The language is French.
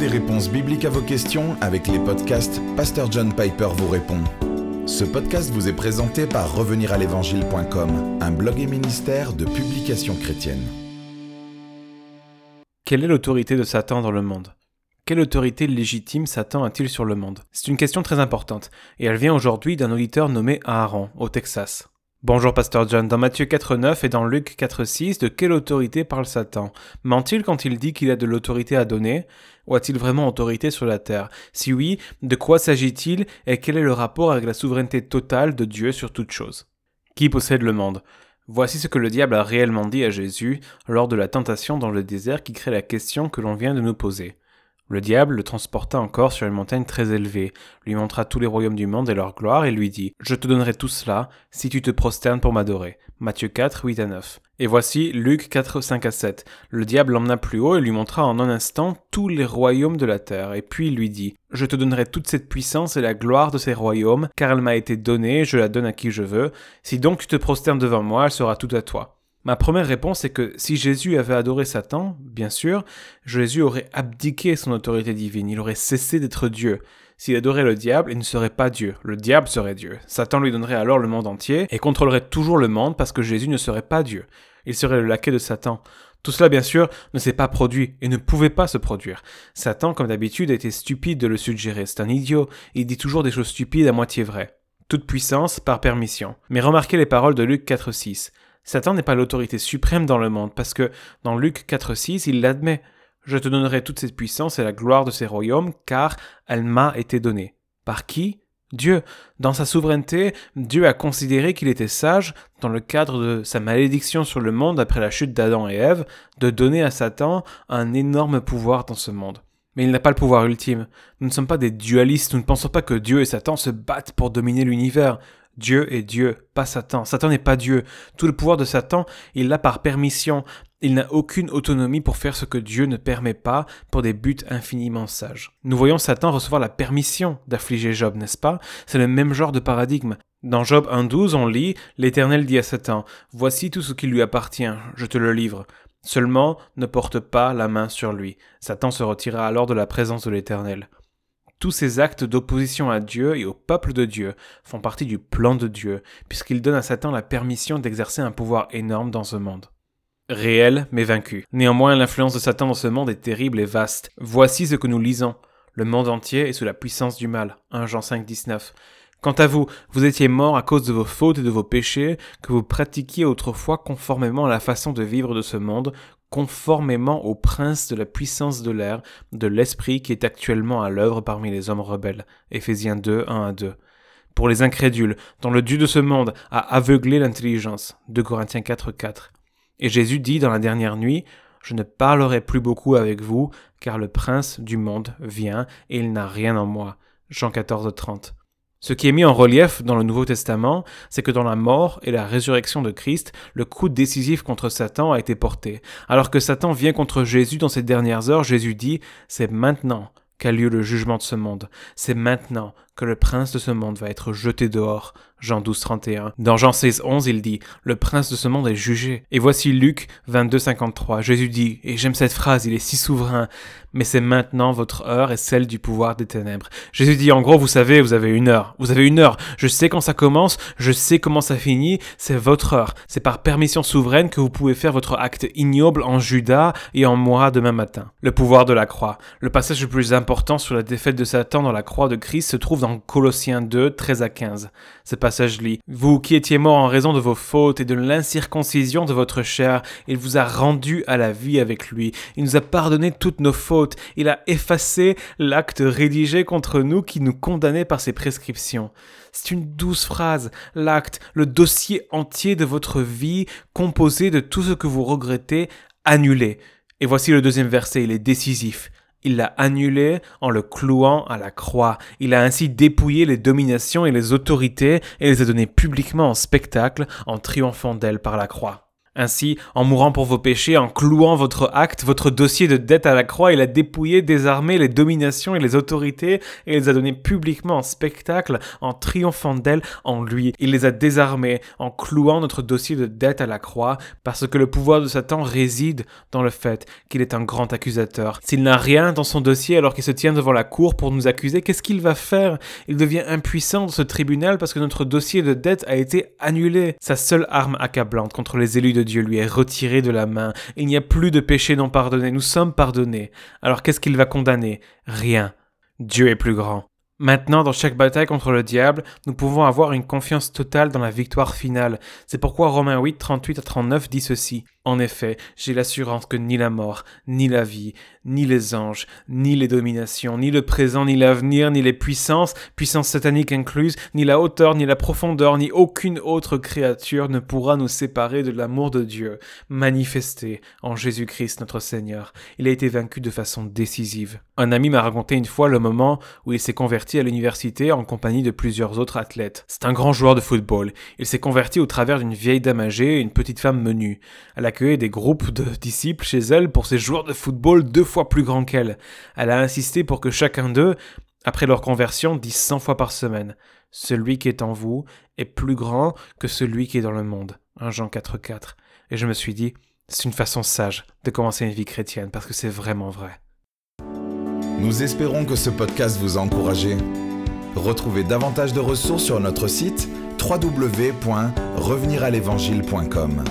des réponses bibliques à vos questions avec les podcasts Pasteur John Piper vous répond. Ce podcast vous est présenté par reveniralévangile.com, un blog et ministère de publications chrétiennes. Quelle est l'autorité de Satan dans le monde? Quelle autorité légitime Satan a-t-il sur le monde? C'est une question très importante, et elle vient aujourd'hui d'un auditeur nommé Aaron, au Texas. Bonjour Pasteur John, dans Matthieu 4.9 et dans Luc 4.6, de quelle autorité parle Satan? Ment-il quand il dit qu'il a de l'autorité à donner? Ou a-t-il vraiment autorité sur la terre? Si oui, de quoi s'agit-il et quel est le rapport avec la souveraineté totale de Dieu sur toute chose Qui possède le monde? Voici ce que le diable a réellement dit à Jésus lors de la tentation dans le désert qui crée la question que l'on vient de nous poser. Le diable le transporta encore sur une montagne très élevée, lui montra tous les royaumes du monde et leur gloire, et lui dit Je te donnerai tout cela si tu te prosternes pour m'adorer. Matthieu 4, 8 à 9. Et voici Luc 4, 5 à 7. Le diable l'emmena plus haut et lui montra en un instant tous les royaumes de la terre, et puis il lui dit Je te donnerai toute cette puissance et la gloire de ces royaumes, car elle m'a été donnée, je la donne à qui je veux. Si donc tu te prosternes devant moi, elle sera toute à toi. Ma première réponse est que si Jésus avait adoré Satan, bien sûr, Jésus aurait abdiqué son autorité divine, il aurait cessé d'être Dieu. S'il adorait le diable, il ne serait pas Dieu, le diable serait Dieu. Satan lui donnerait alors le monde entier et contrôlerait toujours le monde parce que Jésus ne serait pas Dieu. Il serait le laquais de Satan. Tout cela, bien sûr, ne s'est pas produit et ne pouvait pas se produire. Satan, comme d'habitude, été stupide de le suggérer. C'est un idiot. Il dit toujours des choses stupides à moitié vraies. Toute puissance par permission. Mais remarquez les paroles de Luc 4.6. Satan n'est pas l'autorité suprême dans le monde, parce que dans Luc 4.6, il l'admet. Je te donnerai toute cette puissance et la gloire de ces royaumes, car elle m'a été donnée. Par qui? Dieu. Dans sa souveraineté, Dieu a considéré qu'il était sage, dans le cadre de sa malédiction sur le monde après la chute d'Adam et Ève, de donner à Satan un énorme pouvoir dans ce monde. Mais il n'a pas le pouvoir ultime. Nous ne sommes pas des dualistes, nous ne pensons pas que Dieu et Satan se battent pour dominer l'univers. Dieu est Dieu, pas Satan. Satan n'est pas Dieu. Tout le pouvoir de Satan, il l'a par permission. Il n'a aucune autonomie pour faire ce que Dieu ne permet pas pour des buts infiniment sages. Nous voyons Satan recevoir la permission d'affliger Job, n'est-ce pas? C'est le même genre de paradigme. Dans Job 1.12, on lit L'Éternel dit à Satan Voici tout ce qui lui appartient, je te le livre. Seulement, ne porte pas la main sur lui. Satan se retira alors de la présence de l'Éternel. Tous ces actes d'opposition à Dieu et au peuple de Dieu font partie du plan de Dieu, puisqu'il donne à Satan la permission d'exercer un pouvoir énorme dans ce monde. Réel, mais vaincu. Néanmoins, l'influence de Satan dans ce monde est terrible et vaste. Voici ce que nous lisons. Le monde entier est sous la puissance du mal. 1 Jean 5, 19. Quant à vous, vous étiez morts à cause de vos fautes et de vos péchés que vous pratiquiez autrefois conformément à la façon de vivre de ce monde, conformément au prince de la puissance de l'air, de l'esprit qui est actuellement à l'œuvre parmi les hommes rebelles. Éphésiens 2, 1 à 2. Pour les incrédules, dont le Dieu de ce monde a aveuglé l'intelligence. 2 Corinthiens 4, 4. Et Jésus dit dans la dernière nuit, Je ne parlerai plus beaucoup avec vous, car le prince du monde vient, et il n'a rien en moi. Jean 14, 30. Ce qui est mis en relief dans le Nouveau Testament, c'est que dans la mort et la résurrection de Christ, le coup décisif contre Satan a été porté. Alors que Satan vient contre Jésus dans ces dernières heures, Jésus dit, c'est maintenant qu'a lieu le jugement de ce monde. C'est maintenant que le prince de ce monde va être jeté dehors. Jean 12, 31. Dans Jean 16, 11, il dit, le prince de ce monde est jugé. Et voici Luc 22, 53. Jésus dit, et j'aime cette phrase, il est si souverain, mais c'est maintenant votre heure et celle du pouvoir des ténèbres. Jésus dit, en gros, vous savez, vous avez une heure. Vous avez une heure. Je sais quand ça commence, je sais comment ça finit, c'est votre heure. C'est par permission souveraine que vous pouvez faire votre acte ignoble en Judas et en moi demain matin. Le pouvoir de la croix. Le passage le plus important sur la défaite de Satan dans la croix de Christ se trouve dans Colossiens 2, 13 à 15. Ce passage lit Vous qui étiez morts en raison de vos fautes et de l'incirconcision de votre chair, il vous a rendu à la vie avec lui. Il nous a pardonné toutes nos fautes. Il a effacé l'acte rédigé contre nous qui nous condamnait par ses prescriptions. C'est une douce phrase. L'acte, le dossier entier de votre vie, composé de tout ce que vous regrettez, annulé. Et voici le deuxième verset, il est décisif. Il l'a annulé en le clouant à la croix. Il a ainsi dépouillé les dominations et les autorités et les a données publiquement en spectacle en triomphant d'elles par la croix. Ainsi, en mourant pour vos péchés, en clouant votre acte, votre dossier de dette à la croix, il a dépouillé, désarmé les dominations et les autorités et les a données publiquement en spectacle, en triomphant d'elles en lui. Il les a désarmés en clouant notre dossier de dette à la croix, parce que le pouvoir de Satan réside dans le fait qu'il est un grand accusateur. S'il n'a rien dans son dossier alors qu'il se tient devant la cour pour nous accuser, qu'est-ce qu'il va faire? Il devient impuissant dans ce tribunal parce que notre dossier de dette a été annulé. Sa seule arme accablante contre les élus de Dieu lui est retiré de la main. Il n'y a plus de péché non pardonné. Nous sommes pardonnés. Alors qu'est-ce qu'il va condamner? Rien. Dieu est plus grand. Maintenant, dans chaque bataille contre le diable, nous pouvons avoir une confiance totale dans la victoire finale. C'est pourquoi Romains 8, 38 à 39 dit ceci. En effet, j'ai l'assurance que ni la mort, ni la vie, ni les anges, ni les dominations, ni le présent, ni l'avenir, ni les puissances, puissances sataniques incluses, ni la hauteur, ni la profondeur, ni aucune autre créature ne pourra nous séparer de l'amour de Dieu, manifesté en Jésus-Christ notre Seigneur. Il a été vaincu de façon décisive. Un ami m'a raconté une fois le moment où il s'est converti à l'université en compagnie de plusieurs autres athlètes. C'est un grand joueur de football. Il s'est converti au travers d'une vieille dame âgée et une petite femme menue. Elle accueillait des groupes de disciples chez elle pour ses joueurs de football deux fois plus grands qu'elle. Elle a insisté pour que chacun d'eux, après leur conversion, dise cent fois par semaine Celui qui est en vous est plus grand que celui qui est dans le monde. 1 Jean 4,4. Et je me suis dit, c'est une façon sage de commencer une vie chrétienne parce que c'est vraiment vrai. Nous espérons que ce podcast vous a encouragé. Retrouvez davantage de ressources sur notre site www.reveniralévangile.com.